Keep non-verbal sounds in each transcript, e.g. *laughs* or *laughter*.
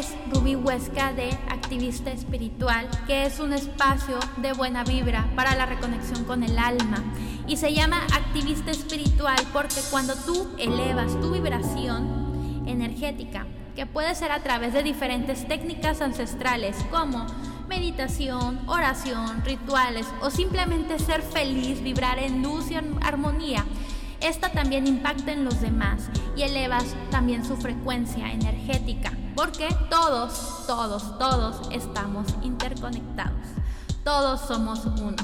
es Ruby Huesca de Activista Espiritual, que es un espacio de buena vibra para la reconexión con el alma. Y se llama Activista Espiritual porque cuando tú elevas tu vibración energética, que puede ser a través de diferentes técnicas ancestrales como meditación, oración, rituales o simplemente ser feliz, vibrar en luz y armonía, esta también impacta en los demás y elevas también su frecuencia energética, porque todos, todos, todos estamos interconectados. Todos somos uno.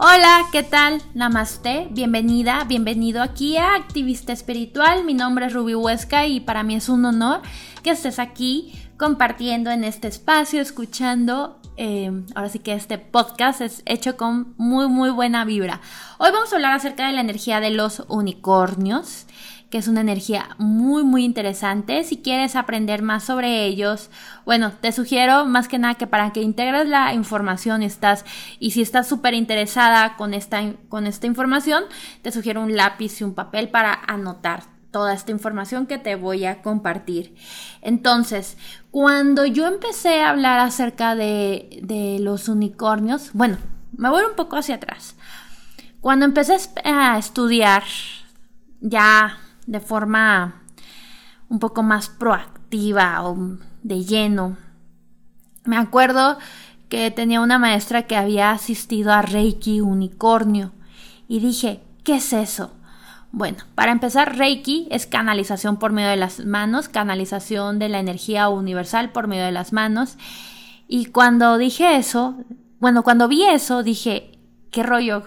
Hola, ¿qué tal? Namaste, bienvenida, bienvenido aquí a Activista Espiritual. Mi nombre es Ruby Huesca y para mí es un honor que estés aquí compartiendo en este espacio, escuchando. Eh, ahora sí que este podcast es hecho con muy, muy buena vibra. Hoy vamos a hablar acerca de la energía de los unicornios, que es una energía muy, muy interesante. Si quieres aprender más sobre ellos, bueno, te sugiero más que nada que para que integres la información estás, y si estás súper interesada con esta, con esta información, te sugiero un lápiz y un papel para anotar toda esta información que te voy a compartir. Entonces, cuando yo empecé a hablar acerca de, de los unicornios, bueno, me voy un poco hacia atrás. Cuando empecé a estudiar ya de forma un poco más proactiva o de lleno, me acuerdo que tenía una maestra que había asistido a Reiki Unicornio y dije, ¿qué es eso? Bueno, para empezar, Reiki es canalización por medio de las manos, canalización de la energía universal por medio de las manos. Y cuando dije eso, bueno, cuando vi eso, dije, ¿qué rollo?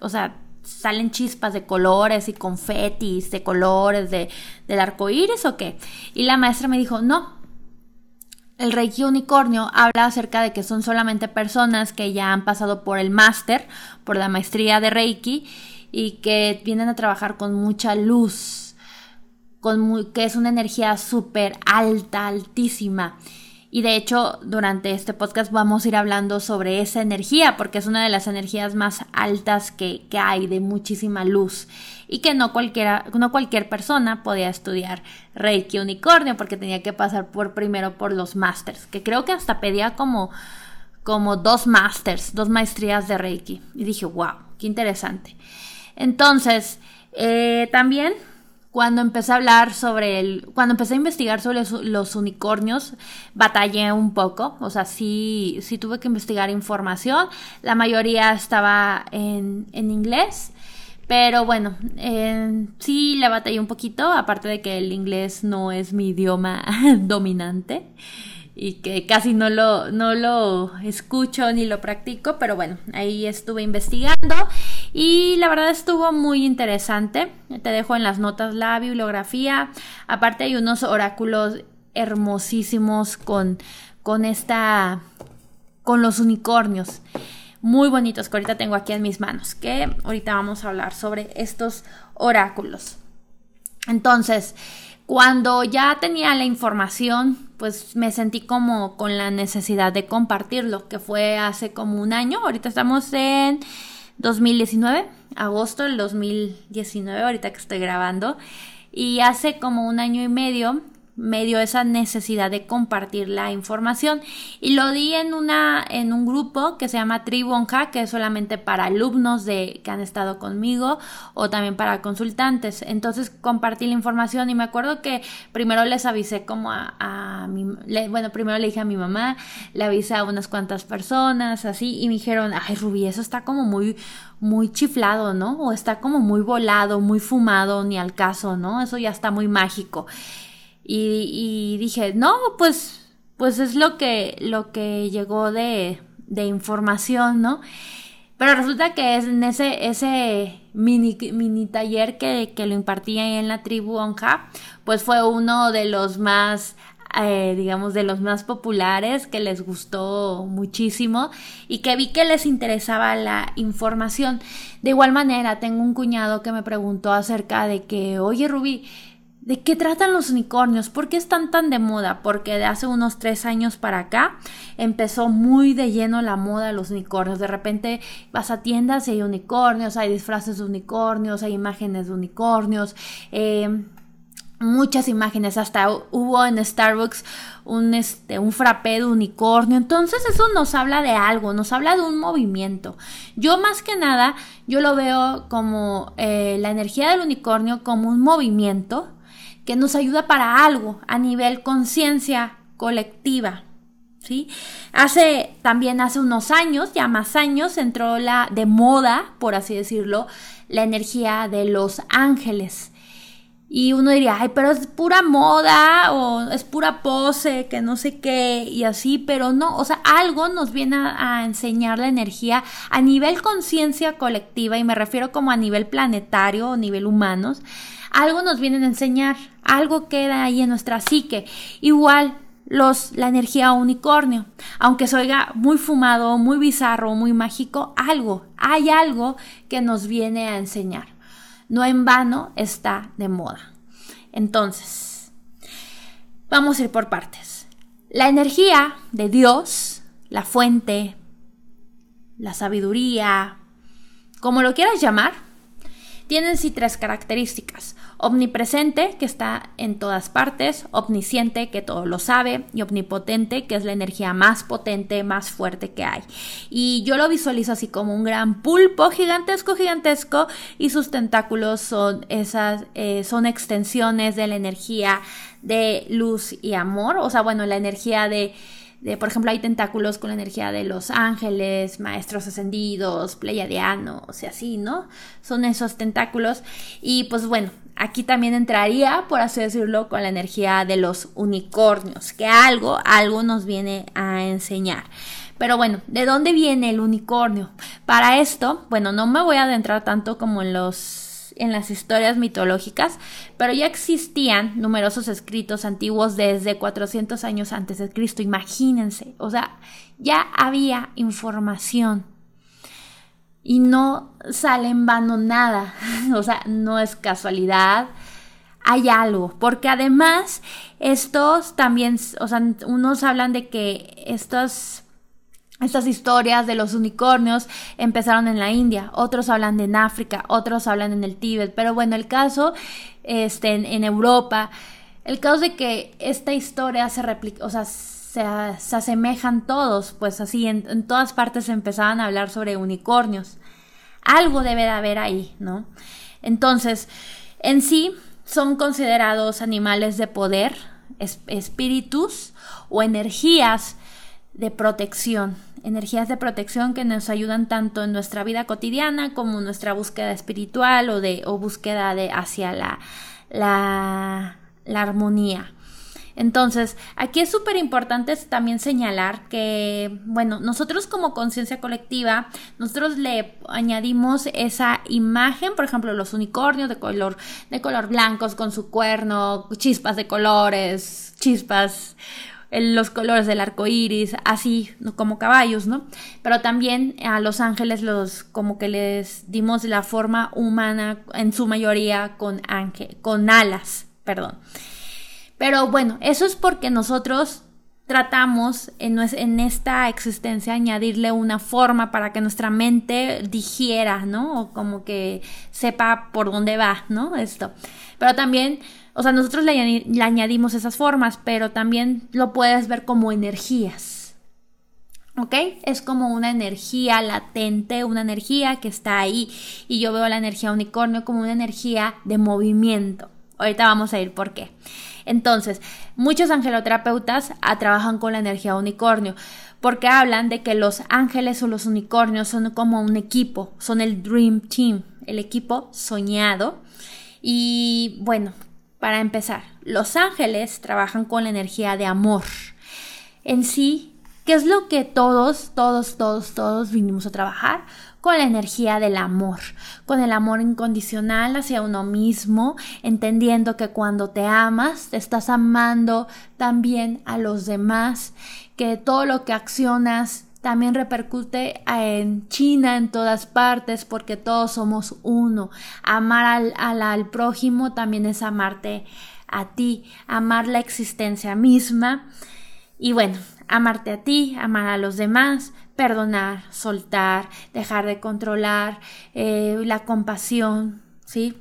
O sea, salen chispas de colores y confetis de colores de, del arco iris o qué? Y la maestra me dijo, no. El Reiki Unicornio habla acerca de que son solamente personas que ya han pasado por el máster, por la maestría de Reiki y que vienen a trabajar con mucha luz, con que es una energía súper alta, altísima. Y de hecho, durante este podcast vamos a ir hablando sobre esa energía, porque es una de las energías más altas que, que hay, de muchísima luz. Y que no, cualquiera, no cualquier persona podía estudiar Reiki Unicornio, porque tenía que pasar por primero por los masters, que creo que hasta pedía como, como dos masters, dos maestrías de Reiki. Y dije, wow, qué interesante. Entonces, eh, también cuando empecé a hablar sobre el, cuando empecé a investigar sobre los, unicornios, batallé un poco, o sea, sí, sí tuve que investigar información, la mayoría estaba en, en inglés, pero bueno, eh, sí le batallé un poquito, aparte de que el inglés no es mi idioma *laughs* dominante y que casi no lo, no lo escucho ni lo practico, pero bueno, ahí estuve investigando y la verdad estuvo muy interesante. Te dejo en las notas la bibliografía. Aparte hay unos oráculos hermosísimos con, con esta, con los unicornios. Muy bonitos que ahorita tengo aquí en mis manos. Que ahorita vamos a hablar sobre estos oráculos. Entonces, cuando ya tenía la información, pues me sentí como con la necesidad de compartirlo, que fue hace como un año. Ahorita estamos en 2019, agosto del 2019, ahorita que estoy grabando. Y hace como un año y medio me dio esa necesidad de compartir la información y lo di en una en un grupo que se llama Tribonja que es solamente para alumnos de que han estado conmigo o también para consultantes entonces compartí la información y me acuerdo que primero les avisé como a, mi bueno primero le dije a mi mamá le avisé a unas cuantas personas así y me dijeron ay Rubí eso está como muy muy chiflado, ¿no? O está como muy volado, muy fumado, ni al caso, ¿no? Eso ya está muy mágico. Y, dije, no, pues, pues es lo que, lo que llegó de, de información, ¿no? Pero resulta que es en ese, ese mini, mini taller que, que lo impartía ahí en la tribu Onja, pues fue uno de los más eh, digamos, de los más populares, que les gustó muchísimo y que vi que les interesaba la información. De igual manera, tengo un cuñado que me preguntó acerca de que, oye Rubí, ¿De qué tratan los unicornios? ¿Por qué están tan de moda? Porque de hace unos tres años para acá empezó muy de lleno la moda de los unicornios. De repente vas a tiendas y hay unicornios, hay disfraces de unicornios, hay imágenes de unicornios. Eh, muchas imágenes, hasta hubo en Starbucks un, este, un frappé de unicornio, entonces eso nos habla de algo, nos habla de un movimiento. Yo más que nada, yo lo veo como eh, la energía del unicornio como un movimiento que nos ayuda para algo a nivel conciencia colectiva. ¿Sí? Hace también hace unos años, ya más años, entró la de moda, por así decirlo, la energía de los ángeles. Y uno diría, ay, pero es pura moda o es pura pose, que no sé qué, y así, pero no, o sea, algo nos viene a, enseñar la energía a nivel conciencia colectiva, y me refiero como a nivel planetario o nivel humanos, algo nos viene a enseñar, algo queda ahí en nuestra psique. Igual, los, la energía unicornio. Aunque se oiga muy fumado, muy bizarro, muy mágico, algo, hay algo que nos viene a enseñar no en vano está de moda. Entonces, vamos a ir por partes. La energía de Dios, la fuente, la sabiduría, como lo quieras llamar, tienen sí tres características. Omnipresente, que está en todas partes, omnisciente, que todo lo sabe, y omnipotente, que es la energía más potente, más fuerte que hay. Y yo lo visualizo así como un gran pulpo gigantesco, gigantesco, y sus tentáculos son esas, eh, son extensiones de la energía de luz y amor, o sea, bueno, la energía de por ejemplo, hay tentáculos con la energía de los ángeles, maestros ascendidos, pleiadianos y así, ¿no? Son esos tentáculos. Y pues bueno, aquí también entraría, por así decirlo, con la energía de los unicornios, que algo, algo nos viene a enseñar. Pero bueno, ¿de dónde viene el unicornio? Para esto, bueno, no me voy a adentrar tanto como en los en las historias mitológicas, pero ya existían numerosos escritos antiguos desde 400 años antes de Cristo, imagínense, o sea, ya había información. Y no sale en vano nada, *laughs* o sea, no es casualidad, hay algo, porque además estos también, o sea, unos hablan de que estos estas historias de los unicornios empezaron en la India, otros hablan de en África, otros hablan en el Tíbet, pero bueno, el caso este, en, Europa, el caso de que esta historia se replica, o sea, se, asemejan todos, pues así, en, en todas partes empezaban a hablar sobre unicornios. Algo debe de haber ahí, ¿no? Entonces, en sí, son considerados animales de poder, espíritus o energías de protección, energías de protección que nos ayudan tanto en nuestra vida cotidiana como en nuestra búsqueda espiritual o de o búsqueda de hacia la, la, la armonía. Entonces, aquí es súper importante también señalar que, bueno, nosotros como conciencia colectiva, nosotros le añadimos esa imagen, por ejemplo, los unicornios de color, de color blancos con su cuerno, chispas de colores, chispas los colores del arco iris, así como caballos, ¿no? Pero también a los ángeles los como que les dimos la forma humana en su mayoría con ángel, con alas, perdón. Pero bueno, eso es porque nosotros tratamos en, en, esta existencia añadirle una forma para que nuestra mente digiera, ¿no? O como que sepa por dónde va, ¿no? Esto. Pero también o sea, nosotros le, añadimos esas formas, pero también lo puedes ver como energías. ¿Ok? Es como una energía latente, una energía que está ahí. Y yo veo la energía unicornio como una energía de movimiento. Ahorita vamos a ir por qué. Entonces, muchos angeloterapeutas ah, trabajan con la energía unicornio porque hablan de que los ángeles o los unicornios son como un equipo, son el Dream Team, el equipo soñado. Y bueno, para empezar, los ángeles trabajan con la energía de amor. En sí, ¿qué es lo que todos, todos, todos, todos vinimos a trabajar? Con la energía del amor, con el amor incondicional hacia uno mismo, entendiendo que cuando te amas, te estás amando también a los demás, que todo lo que accionas también repercute en China, en todas partes, porque todos somos uno. Amar al, al, prójimo también es amarte a ti, amar la existencia misma y bueno, amarte a ti, amar a los demás, perdonar, soltar, dejar de controlar, eh, la compasión, ¿sí?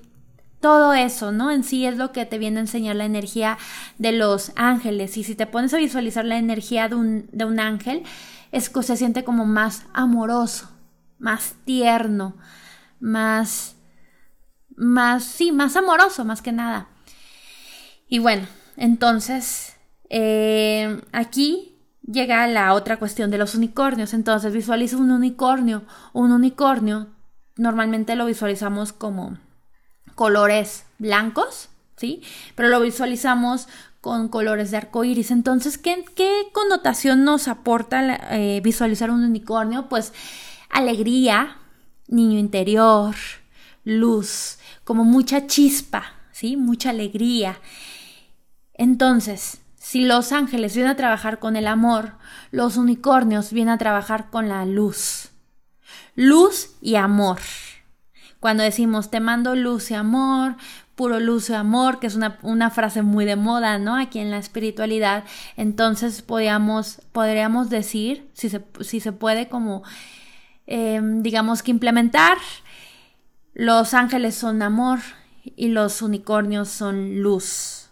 Todo eso, ¿no? En sí es lo que te viene a enseñar la energía de los ángeles. Y si te pones a visualizar la energía de un, de un ángel, es que se siente como más amoroso, más tierno, más, más, sí, más amoroso, más que nada. Y bueno, entonces, eh, aquí llega la otra cuestión de los unicornios. Entonces, visualiza un unicornio. Un unicornio normalmente lo visualizamos como colores blancos, ¿sí? Pero lo visualizamos con colores de arco iris. Entonces, ¿qué, connotación nos aporta eh, visualizar un unicornio? Pues alegría, niño interior, luz, como mucha chispa, ¿sí? Mucha alegría. Entonces, si los ángeles vienen a trabajar con el amor, los unicornios vienen a trabajar con la luz. Luz y amor. Cuando decimos te mando luz y amor, puro luz y amor, que es una, frase muy de moda, ¿no? Aquí en la espiritualidad, entonces podríamos, podríamos decir, si se, si se puede, como, em, digamos que implementar, los ángeles son amor y los unicornios son luz.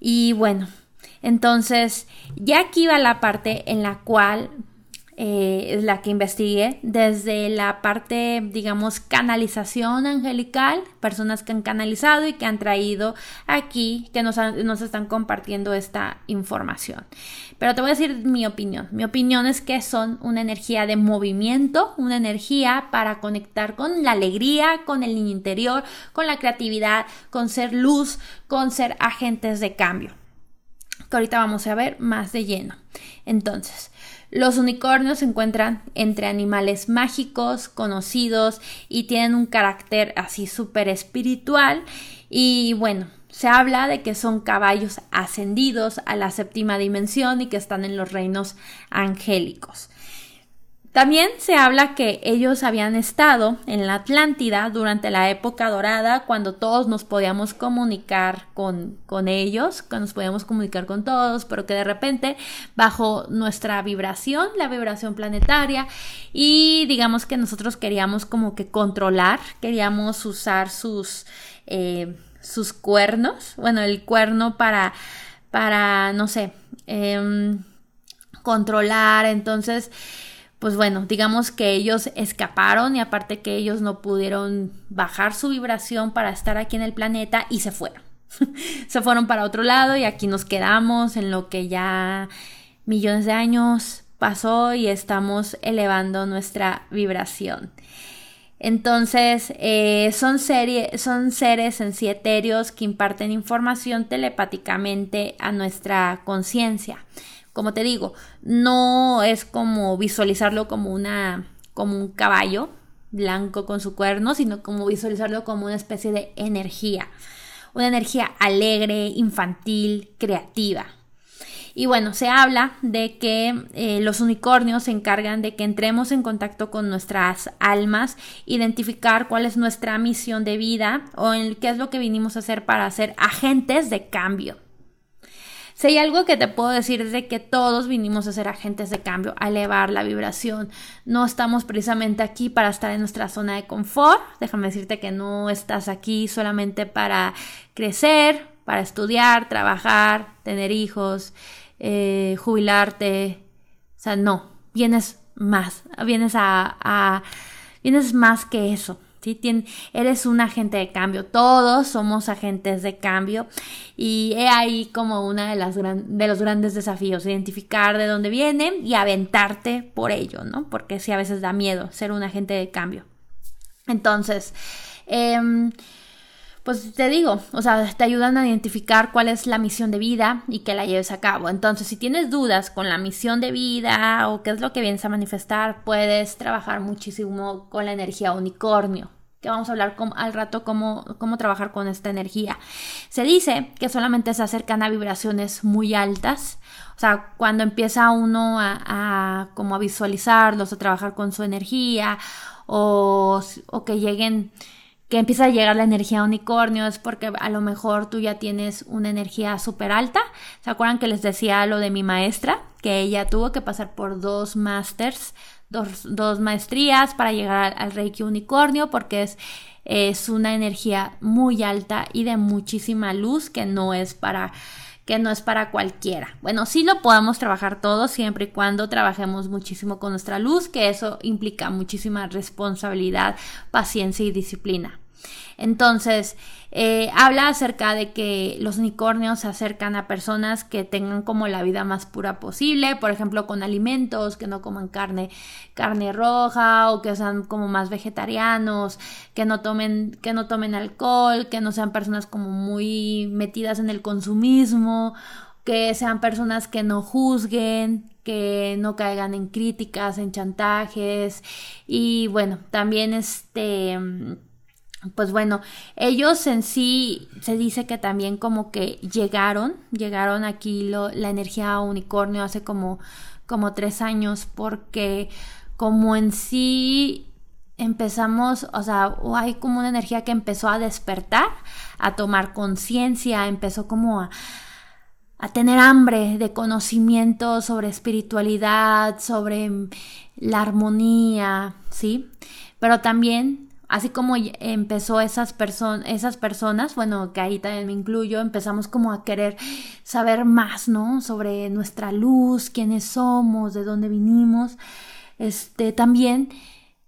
Y bueno, entonces ya aquí va la parte en la cual eh, es la que investigué desde la parte, digamos, canalización angelical, personas que han canalizado y que han traído aquí, que nos están compartiendo esta información. Pero te voy a decir mi opinión. Mi opinión es que son una energía de movimiento, una energía para conectar con la alegría, con el niño interior, con la creatividad, con ser luz, con ser agentes de cambio. Que ahorita vamos a ver más de lleno. Entonces, los unicornios se encuentran entre animales mágicos, conocidos y tienen un carácter así súper espiritual. Y bueno, se habla de que son caballos ascendidos a la séptima dimensión y que están en los reinos angélicos. También se habla que ellos habían estado en la Atlántida durante la época dorada, cuando todos nos podíamos comunicar con, con ellos, cuando nos podíamos comunicar con todos, pero que de repente bajo nuestra vibración, la vibración planetaria, y digamos que nosotros queríamos como que controlar, queríamos usar sus, eh, sus cuernos, bueno, el cuerno para, para, no sé, em, controlar, entonces pues bueno, digamos que ellos escaparon y aparte que ellos no pudieron bajar su vibración para estar aquí en el planeta y se fueron. *laughs* se fueron para otro lado y aquí nos quedamos en lo que ya millones de años pasó y estamos elevando nuestra vibración. Entonces, eh, son, son seres en sí etéreos que imparten información telepáticamente a nuestra conciencia. Como te digo, no es como visualizarlo como una como un caballo blanco con su cuerno, sino como visualizarlo como una especie de energía, una energía alegre, infantil, creativa. Y bueno, se habla de que eh, los unicornios se encargan de que entremos en contacto con nuestras almas, identificar cuál es nuestra misión de vida o en qué es lo que vinimos a hacer para ser agentes de cambio. Si hay algo que te puedo decir es de que todos vinimos a ser agentes de cambio, a elevar la vibración. No estamos precisamente aquí para estar en nuestra zona de confort. Déjame decirte que no estás aquí solamente para crecer, para estudiar, trabajar, tener hijos, eh, jubilarte. O sea, no, vienes más, vienes a, a vienes más que eso eres un agente de cambio, todos somos agentes de cambio y he ahí como una de, de los grandes desafíos, identificar de dónde viene y aventarte por ello, ¿no? Porque sí a veces da miedo ser un agente de cambio. Entonces, em, pues te digo, o sea, te ayudan a identificar cuál es la misión de vida y que la lleves a cabo. Entonces, si tienes dudas con la misión de vida o qué es lo que vienes a manifestar, puedes trabajar muchísimo con la energía unicornio que vamos a hablar al rato cómo, cómo trabajar con esta energía. Se dice que solamente se acercan a vibraciones muy altas, o sea, cuando empieza uno a, como a visualizarlos, a trabajar con su energía, o, o que lleguen que empieza a llegar la energía unicornio es porque a lo mejor tú ya tienes una energía súper alta. ¿Se acuerdan que les decía lo de mi maestra? Que ella tuvo que pasar por dos masters, dos, dos maestrías para llegar al Reiki unicornio porque es, es una energía muy alta y de muchísima luz que no es para que no es para cualquiera. Bueno, sí lo podemos trabajar todo siempre y cuando trabajemos muchísimo con nuestra luz, que eso implica muchísima responsabilidad, paciencia y disciplina. Entonces, eh, habla acerca de que los unicornios se acercan a personas que tengan como la vida más pura posible, por ejemplo, con alimentos, que no coman carne, carne roja o que sean como más vegetarianos, que no tomen, que no tomen alcohol, que no sean personas como muy metidas en el consumismo, que sean personas que no juzguen, que no caigan en críticas, en chantajes. Y bueno, también este pues bueno, ellos en sí se dice que también como que llegaron, llegaron aquí lo, la energía unicornio hace como, como tres años porque como en sí empezamos, o sea, hay como una energía que empezó a despertar, a tomar conciencia, empezó como a, a tener hambre de conocimiento sobre espiritualidad, sobre la armonía, ¿sí? Pero también así como empezó esas, esas personas, bueno, que ahí también me incluyo, empezamos como a querer saber más, ¿no? Sobre nuestra luz, quiénes somos, de dónde vinimos. Este, también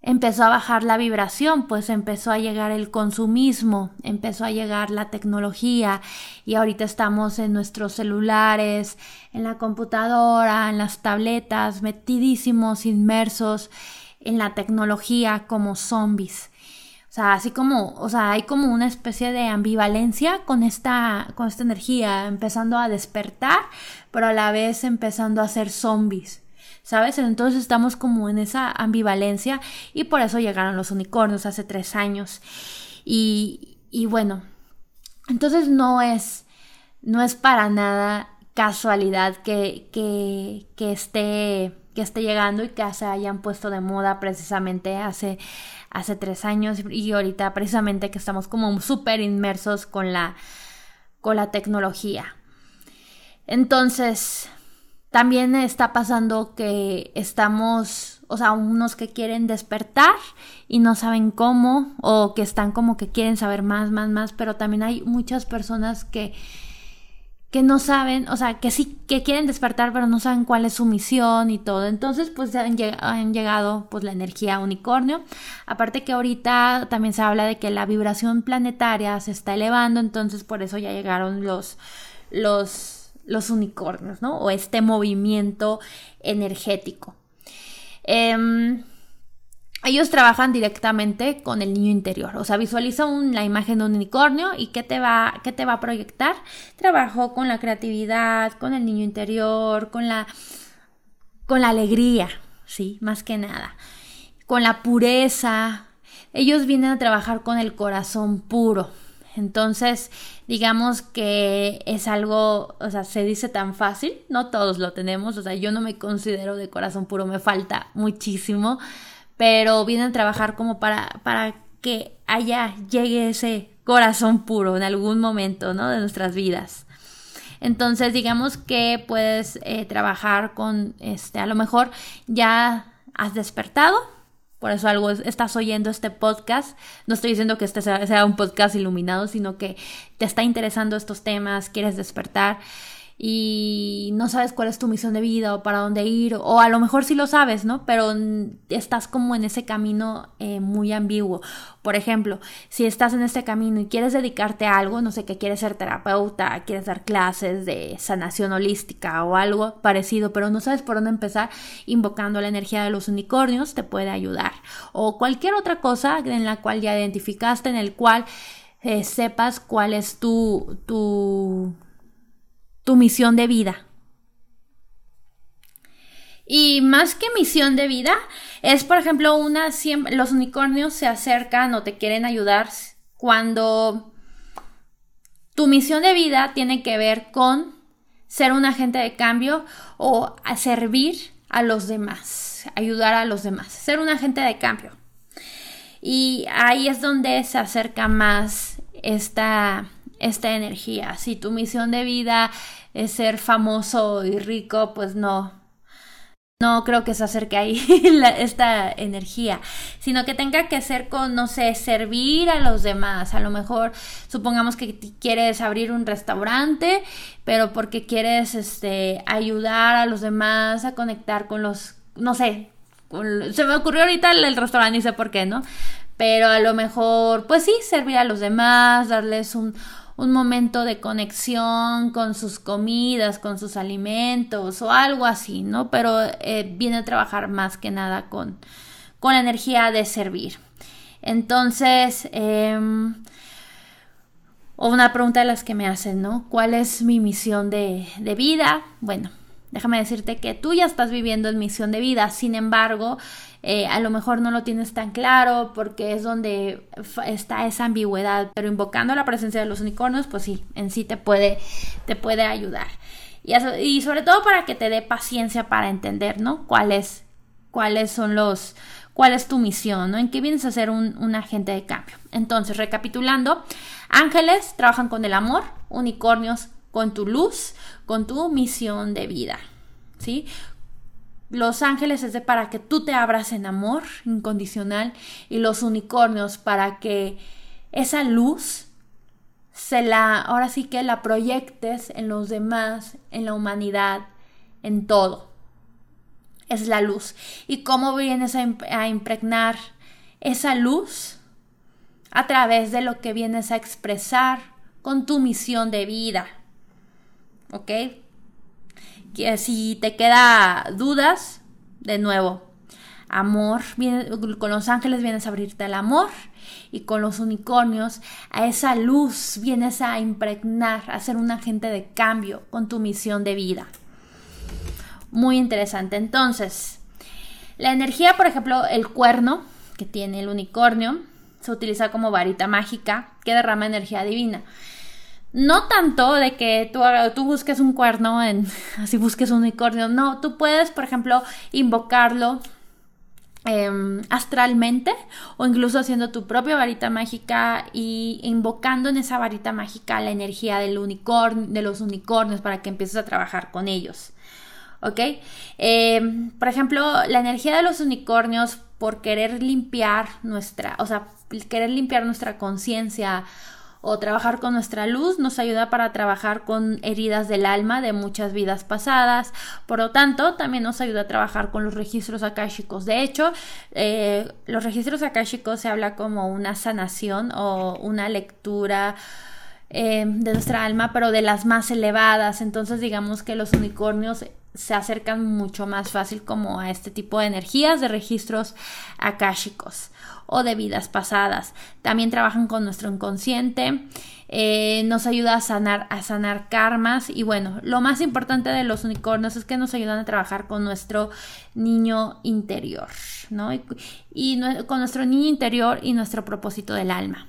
empezó a bajar la vibración, pues empezó a llegar el consumismo, empezó a llegar la tecnología y ahorita estamos en nuestros celulares, en la computadora, en las tabletas, metidísimos, inmersos en la tecnología como zombies. O sea, así como, o sea, hay como una especie de ambivalencia con esta, con esta energía, empezando a despertar, pero a la vez empezando a ser zombies. ¿Sabes? Entonces estamos como en esa ambivalencia y por eso llegaron los unicornios hace tres años. Y, y bueno, entonces no es, no es para nada casualidad que, que, que esté que esté llegando y que se hayan puesto de moda precisamente hace, hace tres años y ahorita precisamente que estamos como súper inmersos con la, con la tecnología. Entonces, también está pasando que estamos, o sea, unos que quieren despertar y no saben cómo, o que están como que quieren saber más, más, más, pero también hay muchas personas que que no saben, o sea, que sí, que quieren despertar, pero no saben cuál es su misión y todo. Entonces, pues han, llegado pues la energía unicornio. Aparte que ahorita también se habla de que la vibración planetaria se está elevando, entonces por eso ya llegaron los, los, los unicornios, ¿no? O este movimiento energético. Eh, ellos trabajan directamente con el niño interior. O sea, visualiza la imagen de un unicornio y ¿qué te, va, ¿qué te va a proyectar? Trabajo con la creatividad, con el niño interior, con la, con la alegría, ¿sí? Más que nada. Con la pureza. Ellos vienen a trabajar con el corazón puro. Entonces, digamos que es algo, o sea, se dice tan fácil, no todos lo tenemos, o sea, yo no me considero de corazón puro, me falta muchísimo, pero vienen a trabajar como para, para que allá llegue ese corazón puro en algún momento, ¿no? De nuestras vidas. Entonces, digamos que puedes eh, trabajar con, este, a lo mejor ya has despertado, por eso algo estás oyendo este podcast. No estoy diciendo que este sea un podcast iluminado, sino que te está interesando estos temas, quieres despertar y no sabes cuál es tu misión de vida o para dónde ir, o a lo mejor sí lo sabes, ¿no? Pero estás como en ese camino eh, muy ambiguo. Por ejemplo, si estás en este camino y quieres dedicarte a algo, no sé, que quieres ser terapeuta, quieres dar clases de sanación holística o algo parecido, pero no sabes por dónde empezar, invocando la energía de los unicornios te puede ayudar. O cualquier otra cosa en la cual ya identificaste, en el cual eh, sepas cuál es tu, tu tu misión de vida. Y más que misión de vida, es por ejemplo una los unicornios se acercan o te quieren ayudar cuando tu misión de vida tiene que ver con ser un agente de cambio o servir a los demás, ayudar a los demás, ser un agente de cambio. Y ahí es donde se acerca más esta, esta energía. Si tu misión de vida es ser famoso y rico, pues no, no creo que se acerque ahí *laughs* esta energía, sino que tenga que ser con, no sé, servir a los demás. A lo mejor, supongamos que quieres abrir un restaurante, pero porque quieres este, ayudar a los demás a conectar con los, no sé, se me ocurrió ahorita el, el restaurante, y sé por qué, ¿no? Pero a lo mejor, pues sí, servir a los demás, darles un, un momento de conexión con sus comidas, con sus alimentos o algo así, ¿no? Pero eh, viene a trabajar más que nada con, con la energía de servir. Entonces, eh, una pregunta de las que me hacen, ¿no? ¿Cuál es mi misión de, de vida? Bueno, déjame decirte que tú ya estás viviendo en misión de vida, sin embargo, eh, a lo mejor no lo tienes tan claro porque es donde está esa ambigüedad, pero invocando la presencia de los unicornios, pues sí, en sí te puede, te puede ayudar. Y, y sobre todo para que te dé paciencia para entender, ¿no? Cuáles, son los, cuál es tu misión, ¿no? En qué vienes a ser un, un, agente de cambio. Entonces, recapitulando, ángeles trabajan con el amor, unicornios con tu luz, con tu misión de vida, ¿sí? Los ángeles es de para que tú te abras en amor incondicional y los unicornios para que esa luz se la, ahora sí que la proyectes en los demás, en la humanidad, en todo. Es la luz. ¿Y cómo vienes a, impregnar esa luz? A través de lo que vienes a expresar con tu misión de vida. ¿Ok? Si te queda dudas, de nuevo, amor, con los ángeles vienes a abrirte al amor y con los unicornios a esa luz vienes a impregnar, a ser un agente de cambio con tu misión de vida. Muy interesante. Entonces, la energía, por ejemplo, el cuerno que tiene el unicornio, se utiliza como varita mágica que derrama energía divina. No tanto de que tú, tú busques un cuerno, en, *laughs* así busques un unicornio. No, tú puedes, por ejemplo, invocarlo em, astralmente o incluso haciendo tu propia varita mágica y invocando en esa varita mágica la energía del unicornio, de los unicornios para que empieces a trabajar con ellos. ¿Ok? Em, por ejemplo, la energía de los unicornios por querer limpiar nuestra, o sea, querer limpiar nuestra conciencia o trabajar con nuestra luz nos ayuda para trabajar con heridas del alma de muchas vidas pasadas. Por lo tanto, también nos ayuda a trabajar con los registros akáshicos. De hecho, eh, los registros akáshicos se habla como una sanación o una lectura eh, de nuestra alma, pero de las más elevadas. Entonces, digamos que los unicornios se acercan mucho más fácil como a este tipo de energías de registros akáshicos o de vidas pasadas. También trabajan con nuestro inconsciente, eh, nos ayuda a sanar, a sanar karmas y bueno, lo más importante de los unicornios es que nos ayudan a trabajar con nuestro niño interior, ¿no? Y, y con nuestro niño interior y nuestro propósito del alma.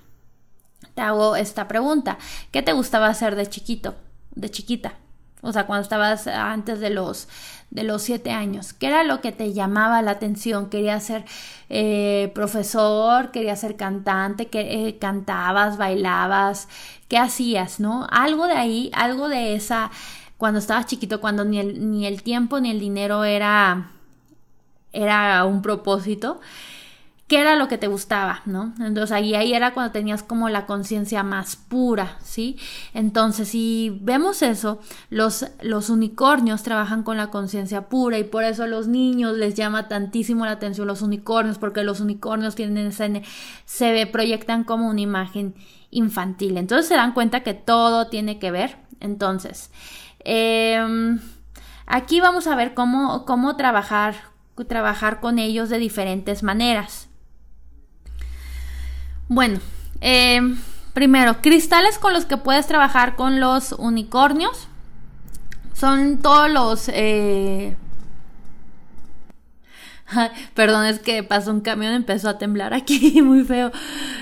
Te hago esta pregunta, ¿qué te gustaba hacer de chiquito, de chiquita? O sea, cuando estabas antes de los de los siete años. ¿Qué era lo que te llamaba la atención? ¿Querías ser eh, profesor? ¿Querías ser cantante? que eh, ¿Cantabas? ¿Bailabas? ¿Qué hacías? ¿No? Algo de ahí, algo de esa, cuando estabas chiquito, cuando ni el, ni el tiempo ni el dinero era, era un propósito qué era lo que te gustaba, ¿no? Entonces ahí, ahí era cuando tenías como la conciencia más pura, ¿sí? Entonces, si vemos eso, los, los unicornios trabajan con la conciencia pura y por eso a los niños les llama tantísimo la atención los unicornios, porque los unicornios tienen esa, se proyectan como una imagen infantil. Entonces se dan cuenta que todo tiene que ver. Entonces, em, aquí vamos a ver cómo, cómo trabajar, trabajar con ellos de diferentes maneras. Bueno, eh, primero, cristales con los que puedes trabajar con los unicornios. Son todos los... Eh... *laughs* Perdón, es que pasó un camión, empezó a temblar aquí, *laughs* muy feo.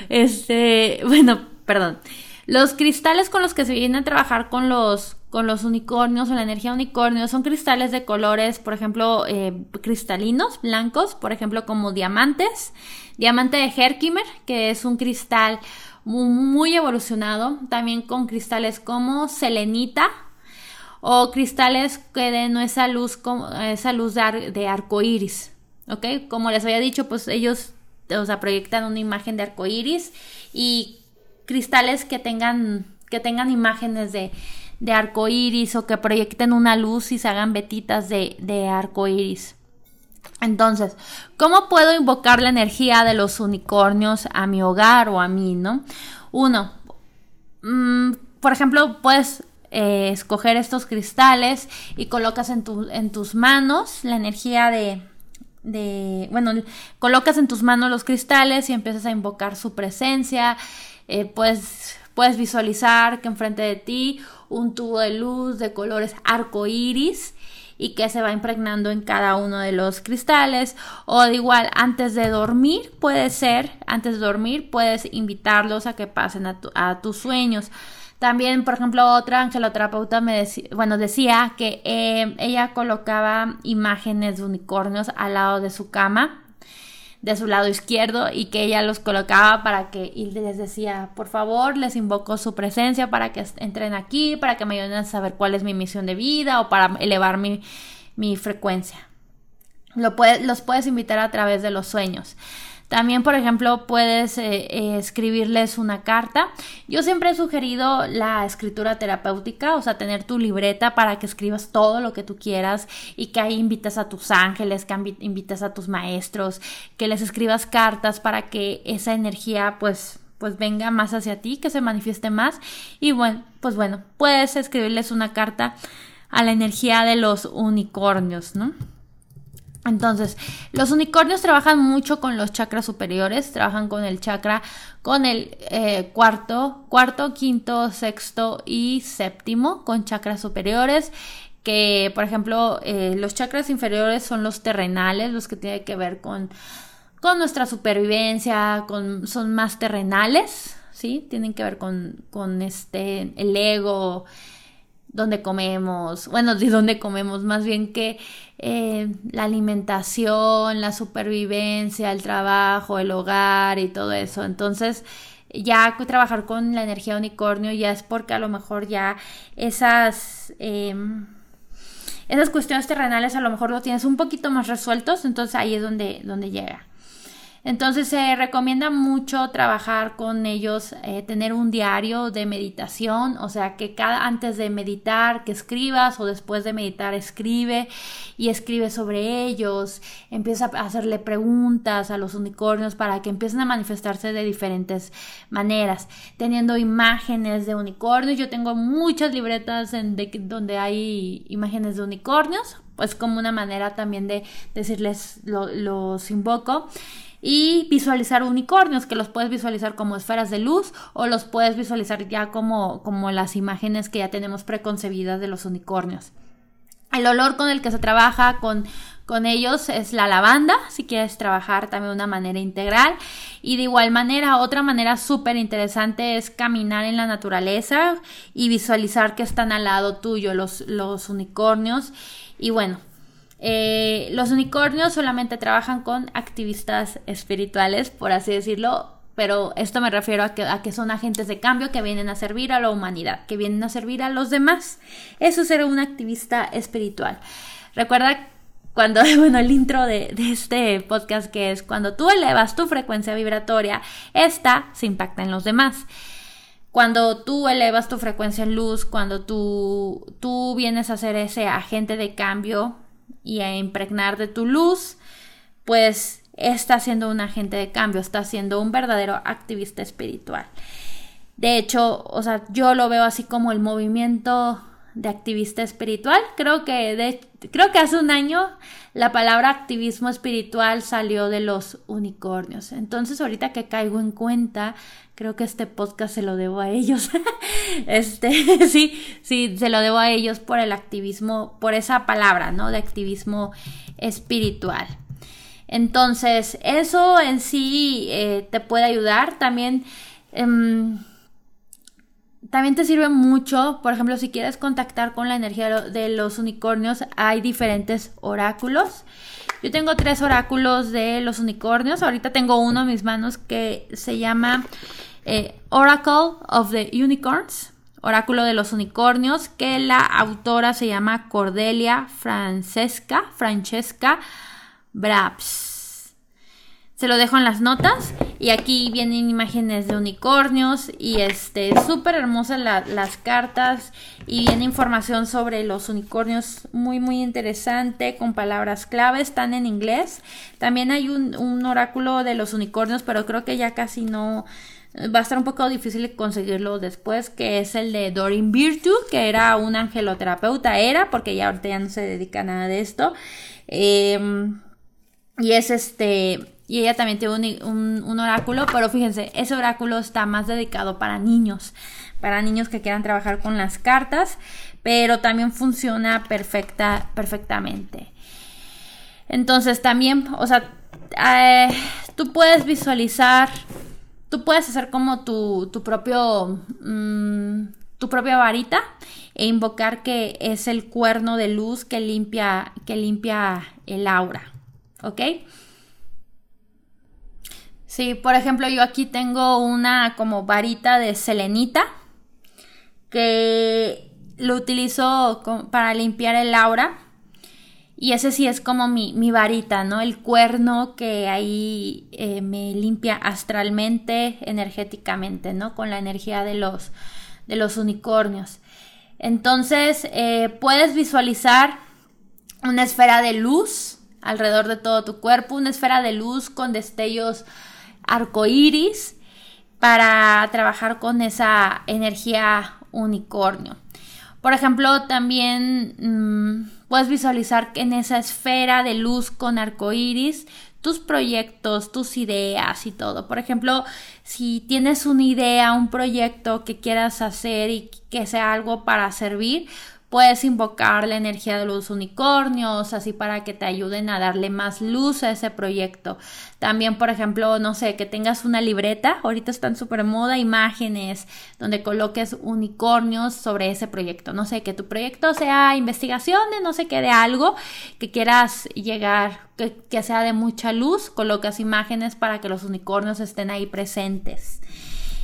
Este, *laughs* bueno, perdón. Los cristales con los que se vienen a trabajar con los, con los unicornios o la energía unicornio son cristales de colores, por ejemplo, eh, cristalinos, blancos, por ejemplo, como diamantes, diamante de Herkimer, que es un cristal muy, evolucionado, también con cristales como selenita, o cristales que den esa luz, esa luz de, de arco iris. Como les había dicho, pues ellos o sea, proyectan una imagen de arco iris y cristales que tengan, que tengan imágenes de, de arco iris o que proyecten una luz y se hagan vetitas de, de arco iris. Entonces, ¿cómo puedo invocar la energía de los unicornios a mi hogar o a mí, no? Uno, mm, por ejemplo, puedes eh, escoger estos cristales y colocas en, tu, en tus manos la energía de, de, bueno, colocas en tus manos los cristales y empiezas a invocar su presencia, eh, puedes, puedes visualizar que enfrente de ti un tubo de luz de colores arco iris y que se va impregnando en cada uno de los cristales. O de igual antes de dormir puede ser antes de dormir puedes invitarlos a que pasen a, tus sueños. También, por ejemplo, otra angeloterapeuta me decía, bueno, decía que eh, ella colocaba imágenes de unicornios al lado de su cama de su lado izquierdo y que ella los colocaba para que y les decía, por favor, les invoco su presencia para que entren aquí, para que me ayuden a saber cuál es mi misión de vida o para elevar mi, mi frecuencia. Lo los puedes invitar a través de los sueños. También, por ejemplo, puedes eh, eh, escribirles una carta. Yo siempre he sugerido la escritura terapéutica, o sea, tener tu libreta para que escribas todo lo que tú quieras y que ahí invites a tus ángeles, que invites a tus maestros, que les escribas cartas para que esa energía, pues, pues venga más hacia ti, que se manifieste más. Y bueno, pues bueno, puedes escribirles una carta a la energía de los unicornios, ¿no? Entonces, los unicornios trabajan mucho con los chakras superiores, trabajan con el chakra, con el eh, cuarto, cuarto, quinto, sexto y séptimo, con chakras superiores, que por ejemplo, eh, los chakras inferiores son los terrenales, los que tienen que ver con, con nuestra supervivencia, con, son más terrenales, ¿sí? Tienen que ver con, con este, el ego, donde comemos, bueno, de dónde comemos, más bien que eh, la alimentación, la supervivencia, el trabajo, el hogar y todo eso. Entonces, ya trabajar con la energía unicornio ya es porque a lo mejor ya esas... Em, esas cuestiones terrenales a lo mejor lo tienes un poquito más resueltos, entonces ahí es donde, donde llega. Entonces se recomienda mucho trabajar con ellos, eh, tener un diario de meditación, o sea que cada antes de meditar que escribas o después de meditar escribe y escribe sobre ellos, empieza a hacerle preguntas a los unicornios para que empiecen a manifestarse de diferentes maneras, teniendo imágenes de unicornios. Yo tengo muchas libretas en donde hay imágenes de unicornios, pues como una manera también de decirles los invoco y visualizar unicornios, que los puedes visualizar como esferas de luz o los puedes visualizar ya como, como las imágenes que ya tenemos preconcebidas de los unicornios. El olor con el que se trabaja con, con ellos es la lavanda, si quieres trabajar también de una manera integral. Y de igual manera, otra manera súper interesante es caminar en la naturaleza y visualizar que están al lado tuyo los, los unicornios. Y bueno, eh, los unicornios solamente trabajan con activistas espirituales, por así decirlo, pero esto me refiero a que, a que, son agentes de cambio que vienen a servir a la humanidad, que vienen a servir a los demás. Eso es ser un activista espiritual. Recuerda cuando, *laughs* bueno, el intro de, este podcast que es cuando tú elevas tu frecuencia vibratoria, esta se impacta en los demás. Cuando tú elevas tu frecuencia en luz, cuando tú, tú vienes a ser ese agente de cambio, y a impregnar de tu luz, pues está siendo un agente de cambio, está siendo un verdadero activista espiritual. De hecho, o sea, yo lo veo así como el movimiento de activista espiritual. Creo que, de, creo que hace un año la palabra activismo espiritual salió de los unicornios. Entonces, ahorita que caigo en cuenta, creo que este podcast se lo debo a ellos. *laughs* este, *laughs* sí, sí, se lo debo a ellos por el activismo, por esa palabra, ¿no? De activismo espiritual. Entonces, eso en sí eh, te puede ayudar. También. Em, también te sirve mucho, por ejemplo, si quieres contactar con la energía de los unicornios, hay diferentes oráculos. Yo tengo tres oráculos de los unicornios. Ahorita tengo uno en mis manos que se llama eh, Oracle of the Unicorns. Oráculo de los Unicornios, que la autora se llama Cordelia Francesca, Francesca Braps. Se lo dejo en las notas y aquí vienen imágenes de unicornios y este súper hermosas las cartas y viene información sobre los unicornios muy muy interesante con palabras clave están en inglés también hay un, un oráculo de los unicornios pero creo que ya casi no va a estar un poco difícil conseguirlo después, que es el de Dorin Virtue, que era un angeloterapeuta, era, porque ya ahorita ya no se dedica a nada de esto. Em, y es este, y ella también tiene un, oráculo, pero fíjense, ese oráculo está más dedicado para niños, para niños que quieran trabajar con las cartas, pero también funciona perfecta, perfectamente. Entonces también, o sea, eh, tú puedes visualizar tú puedes hacer como tu, tu propio, mm, tu propia varita e invocar que es el cuerno de luz que limpia, que limpia el aura, ¿ok? Sí, por ejemplo, yo aquí tengo una como varita de selenita que lo utilizo para limpiar el aura y ese sí es como mi, mi varita, ¿no? El cuerno que ahí eh, me limpia astralmente, energéticamente, ¿no? Con la energía de los, de los unicornios. Entonces, eh, puedes visualizar una esfera de luz alrededor de todo tu cuerpo, una esfera de luz con destellos arcoíris para trabajar con esa energía unicornio. Por ejemplo, también mm, puedes visualizar en esa esfera de luz con arcoíris tus proyectos, tus ideas y todo. Por ejemplo, si tienes una idea, un proyecto que quieras hacer y que sea algo para servir, Puedes invocar la energía de los unicornios, así para que te ayuden a darle más luz a ese proyecto. También, por ejemplo, no sé, que tengas una libreta, ahorita están súper moda, imágenes, donde coloques unicornios sobre ese proyecto. No sé, que tu proyecto sea investigación de no sé qué, de algo que quieras llegar, que, sea de mucha luz, colocas imágenes para que los unicornios estén ahí presentes.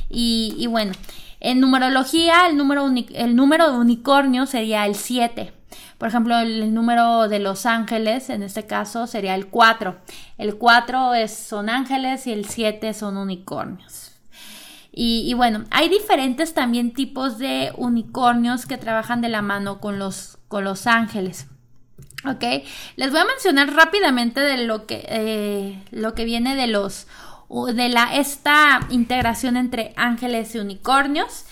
Y, y bueno, en numerología, el número, el número de unicornio sería el 7. Por ejemplo, el, número de los ángeles, en este caso, sería el 4. El 4 es, son ángeles y el 7 son unicornios. Y, bueno, hay diferentes también tipos de unicornios que trabajan de la mano con los, con los ángeles. ¿Ok? Les voy a mencionar rápidamente de lo que, eh, lo que viene de los de la, esta integración entre ángeles y unicornios.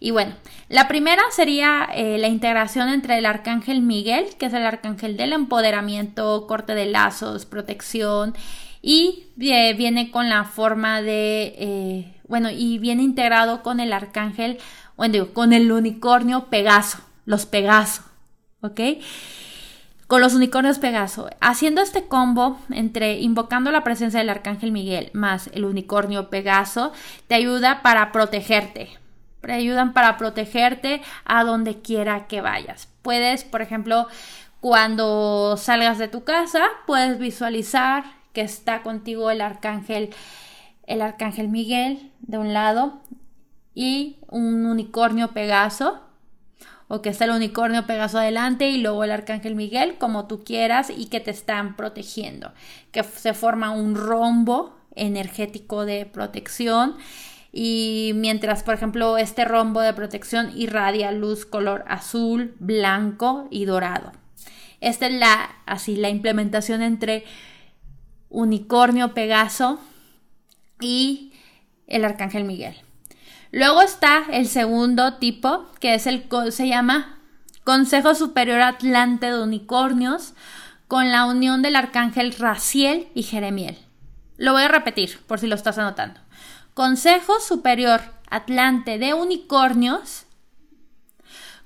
Y bueno, la primera sería eh, la integración entre el arcángel Miguel, que es el arcángel del empoderamiento, corte de lazos, protección, y viene con la forma de, eh, bueno, y viene integrado con el arcángel, bueno, con el unicornio Pegaso, los Pegaso, ¿ok? Con los unicornios Pegaso. Haciendo este combo entre invocando la presencia del arcángel Miguel más el unicornio Pegaso, te ayuda para protegerte. Te ayudan para protegerte a donde quiera que vayas. Puedes, por ejemplo, cuando salgas de tu casa, puedes visualizar que está contigo el arcángel el arcángel Miguel de un lado y un unicornio Pegaso o que está el unicornio Pegaso adelante y luego el arcángel Miguel, como tú quieras, y que te están protegiendo, que se forma un rombo energético de protección y mientras, por ejemplo, este rombo de protección irradia luz color azul, blanco y dorado. Esta es la, así, la implementación entre unicornio Pegaso y el arcángel Miguel. Luego está el segundo tipo, que es el se llama Consejo Superior Atlante de Unicornios, con la unión del arcángel Raciel y Jeremiel. Lo voy a repetir por si lo estás anotando. Consejo Superior Atlante de Unicornios,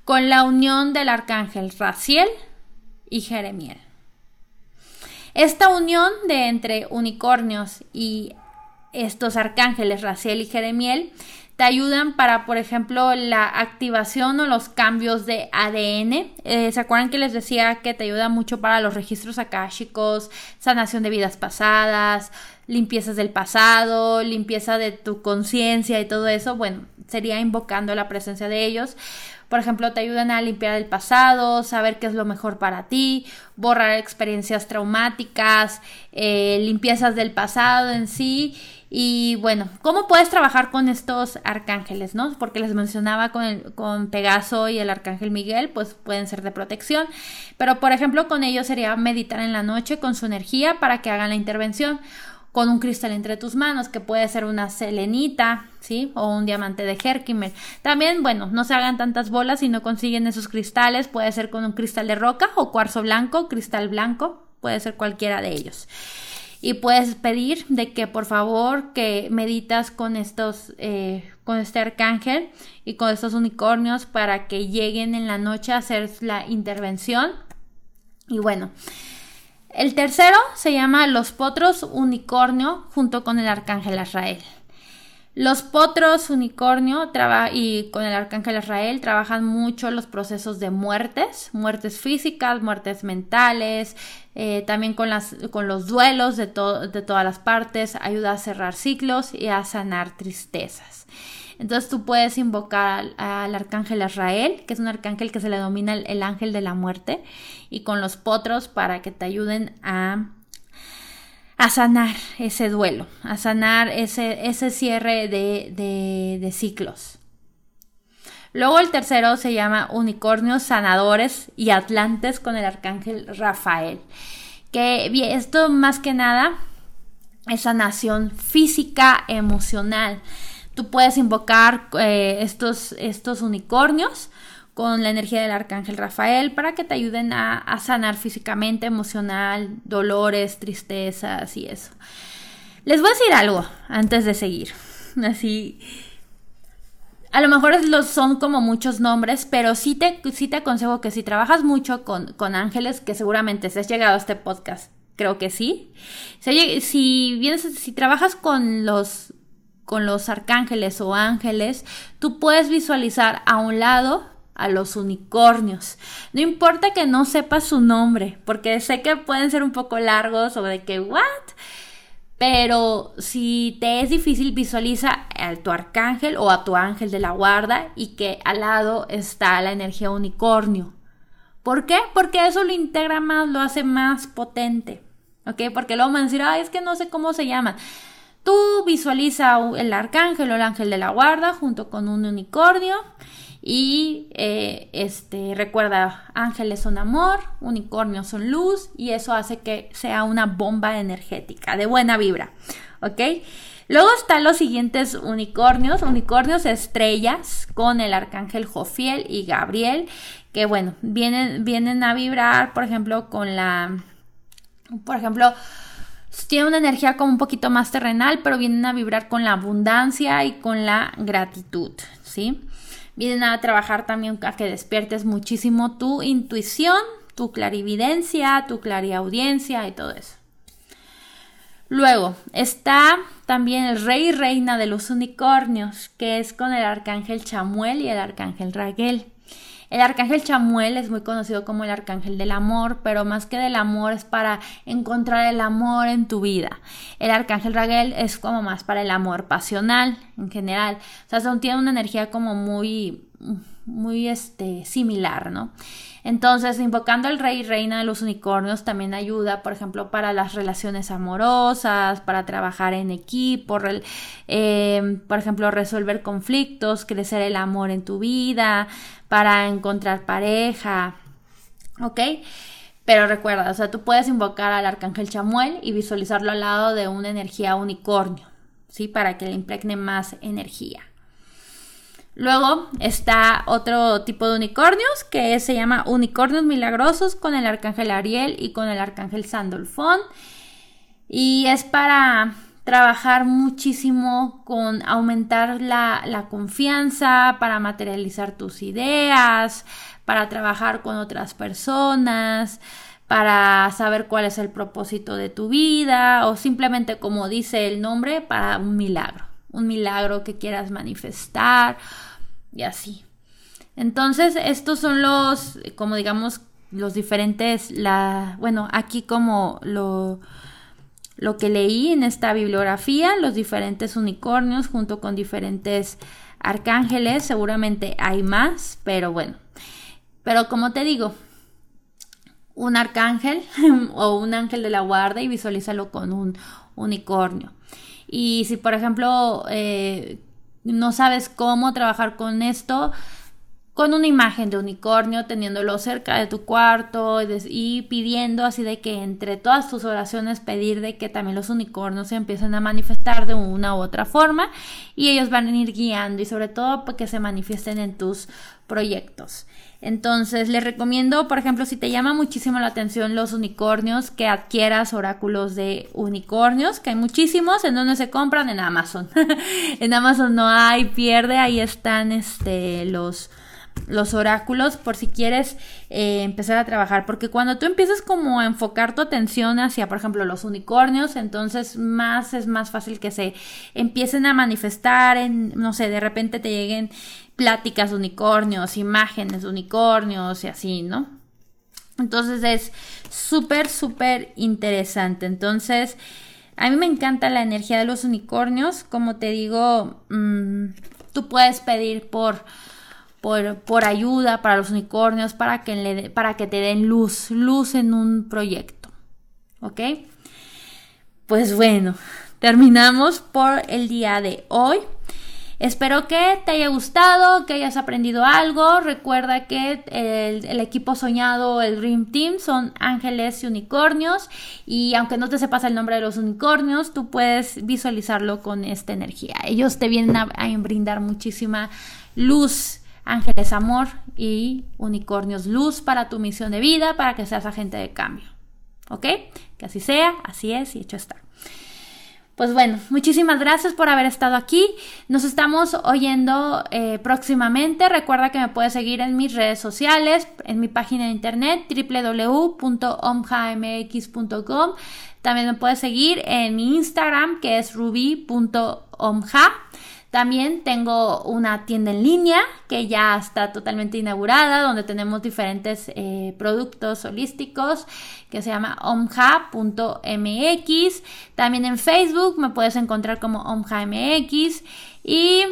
con la unión del arcángel Raciel y Jeremiel. Esta unión de entre unicornios y estos arcángeles Raciel y Jeremiel te ayudan para, por ejemplo, la activación o los cambios de ADN. Eh, ¿Se acuerdan que les decía que te ayuda mucho para los registros akáshicos, sanación de vidas pasadas, limpiezas del pasado, limpieza de tu conciencia y todo eso? Bueno, sería invocando la presencia de ellos. Por ejemplo, te ayudan a limpiar el pasado, saber qué es lo mejor para ti, borrar experiencias traumáticas, eh, limpiezas del pasado en sí. Y bueno, ¿cómo puedes trabajar con estos arcángeles, no? Porque les mencionaba con, con Pegaso y el arcángel Miguel, pues pueden ser de protección. Pero por ejemplo, con ellos sería meditar en la noche con su energía para que hagan la intervención con un cristal entre tus manos, que puede ser una selenita, ¿sí? O un diamante de Herkimer. También, bueno, no se hagan tantas bolas si no consiguen esos cristales, puede ser con un cristal de roca o cuarzo blanco, cristal blanco, puede ser cualquiera de ellos. Y puedes pedir de que por favor que meditas con estos, eh, con este arcángel y con estos unicornios para que lleguen en la noche a hacer la intervención. Y bueno, el tercero se llama Los Potros Unicornio junto con el Arcángel Israel. Los potros unicornio y con el arcángel Israel trabajan mucho los procesos de muertes, muertes físicas, muertes mentales, eh, también con, las, con los duelos de, de todas las partes, ayuda a cerrar ciclos y a sanar tristezas. Entonces tú puedes invocar al, arcángel Israel, que es un arcángel que se le domina el, ángel de la muerte, y con los potros para que te ayuden a, a sanar ese duelo, a sanar ese, ese cierre de, de ciclos. Luego el tercero se llama Unicornios Sanadores y Atlantes con el arcángel Rafael. Que esto más que nada es sanación física, emocional. Tú puedes invocar eh, estos, estos unicornios con la energía del arcángel Rafael para que te ayuden a, sanar físicamente, emocional, dolores, tristezas y eso. Les voy a decir algo antes de seguir. Así. A lo mejor son como muchos nombres, pero sí te, sí te aconsejo que si trabajas mucho con, con ángeles, que seguramente si has llegado a este podcast, creo que sí. Si, si, vienes, si trabajas con los con los arcángeles o ángeles, tú puedes visualizar a un lado a los unicornios. No importa que no sepas su nombre, porque sé que pueden ser un poco largos o de que, ¿what? Pero si te es difícil, visualiza a tu arcángel o a tu ángel de la guarda y que al lado está la energía unicornio. ¿Por qué? Porque eso lo integra más, lo hace más potente. ¿Ok? Porque luego van a decir, ay, es que no sé cómo se llama. Tú visualiza el arcángel o el ángel de la guarda junto con un unicornio y eh, este recuerda ángeles son amor, unicornios son luz y eso hace que sea una bomba energética de buena vibra, ¿ok? Luego están los siguientes unicornios, unicornios estrellas con el arcángel Jofiel y Gabriel, que bueno, vienen, vienen a vibrar, por ejemplo, con la, por ejemplo, tiene una energía como un poquito más terrenal, pero vienen a vibrar con la abundancia y con la gratitud, ¿sí? Vienen a trabajar también a que despiertes muchísimo tu intuición, tu clarividencia, tu clariaudiencia y todo eso. Luego está también el rey y reina de los unicornios, que es con el arcángel Chamuel y el arcángel Raguel. El arcángel Chamuel es muy conocido como el arcángel del amor, pero más que del amor es para encontrar el amor en tu vida. El arcángel Raguel es como más para el amor pasional en general. O sea, tiene una energía como muy, muy este, similar, ¿no? Entonces, invocando al rey y reina de los unicornios también ayuda, por ejemplo, para las relaciones amorosas, para trabajar en equipo, eh, por ejemplo, resolver conflictos, crecer el amor en tu vida, para encontrar pareja, ¿ok? Pero recuerda, o sea, tú puedes invocar al arcángel Chamuel y visualizarlo al lado de una energía unicornio, ¿sí? Para que le impregne más energía. Luego está otro tipo de unicornios que se llama unicornios milagrosos con el arcángel Ariel y con el arcángel Sandolfón. Y es para trabajar muchísimo con aumentar la, la, confianza, para materializar tus ideas, para trabajar con otras personas, para saber cuál es el propósito de tu vida o simplemente como dice el nombre, para un milagro. Un milagro que quieras manifestar y así. Entonces, estos son los, como digamos, los diferentes, la, bueno, aquí como lo, lo que leí en esta bibliografía, los diferentes unicornios junto con diferentes arcángeles, seguramente hay más, pero bueno. Pero como te digo, un arcángel *laughs* o un ángel de la guarda y visualízalo con un unicornio. Y si por ejemplo eh, no sabes cómo trabajar con esto, con una imagen de unicornio, teniéndolo cerca de tu cuarto y pidiendo así de que entre todas tus oraciones pedir de que también los unicornios se empiecen a manifestar de una u otra forma y ellos van a ir guiando y sobre todo que se manifiesten en tus proyectos. Entonces, les recomiendo, por ejemplo, si te llama muchísimo la atención los unicornios, que adquieras oráculos de unicornios, que hay muchísimos, en donde se compran en Amazon. *laughs* en Amazon no hay pierde, ahí están este los los oráculos por si quieres eh, empezar a trabajar porque cuando tú empiezas como a enfocar tu atención hacia por ejemplo los unicornios entonces más es más fácil que se empiecen a manifestar en no sé de repente te lleguen pláticas de unicornios, imágenes de unicornios y así, ¿no? Entonces es súper, súper interesante. Entonces, a mí me encanta la energía de los unicornios. Como te digo, mm, tú puedes pedir por, por, por, ayuda para los unicornios, para que, le, para que te den luz, luz en un proyecto. ¿Ok? Pues bueno, terminamos por el día de hoy. Espero que te haya gustado, que hayas aprendido algo. Recuerda que el, equipo soñado, el Dream Team, son ángeles y unicornios. Y aunque no te sepas el nombre de los unicornios, tú puedes visualizarlo con esta energía. Ellos te vienen a, brindar muchísima luz. Ángeles amor y unicornios luz para tu misión de vida, para que seas agente de cambio. ¿Ok? Que así sea, así es y hecho está. Pues bueno, muchísimas gracias por haber estado aquí. Nos estamos oyendo eh, próximamente. Recuerda que me puedes seguir en mis redes sociales, en mi página de internet www.omjamx.com. También me puedes seguir en mi Instagram que es ruby.omja. También tengo una tienda en línea que ya está totalmente inaugurada, donde tenemos diferentes eh, productos holísticos que se llama omja.mx. También en Facebook me puedes encontrar como omja.mx. Y,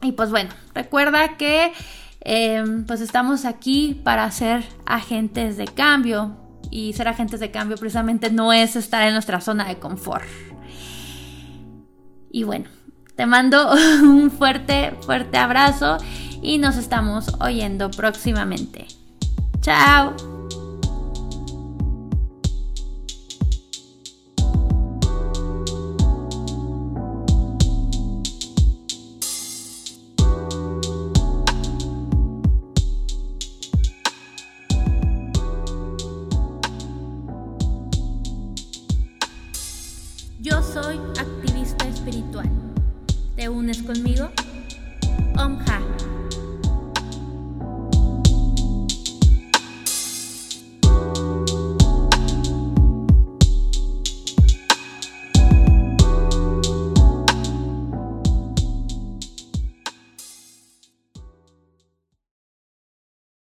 y pues bueno, recuerda que em, pues estamos aquí para ser agentes de cambio. Y ser agentes de cambio precisamente no es estar en nuestra zona de confort. Y bueno, te mando *laughs* un fuerte, fuerte abrazo y nos estamos oyendo próximamente. Chao.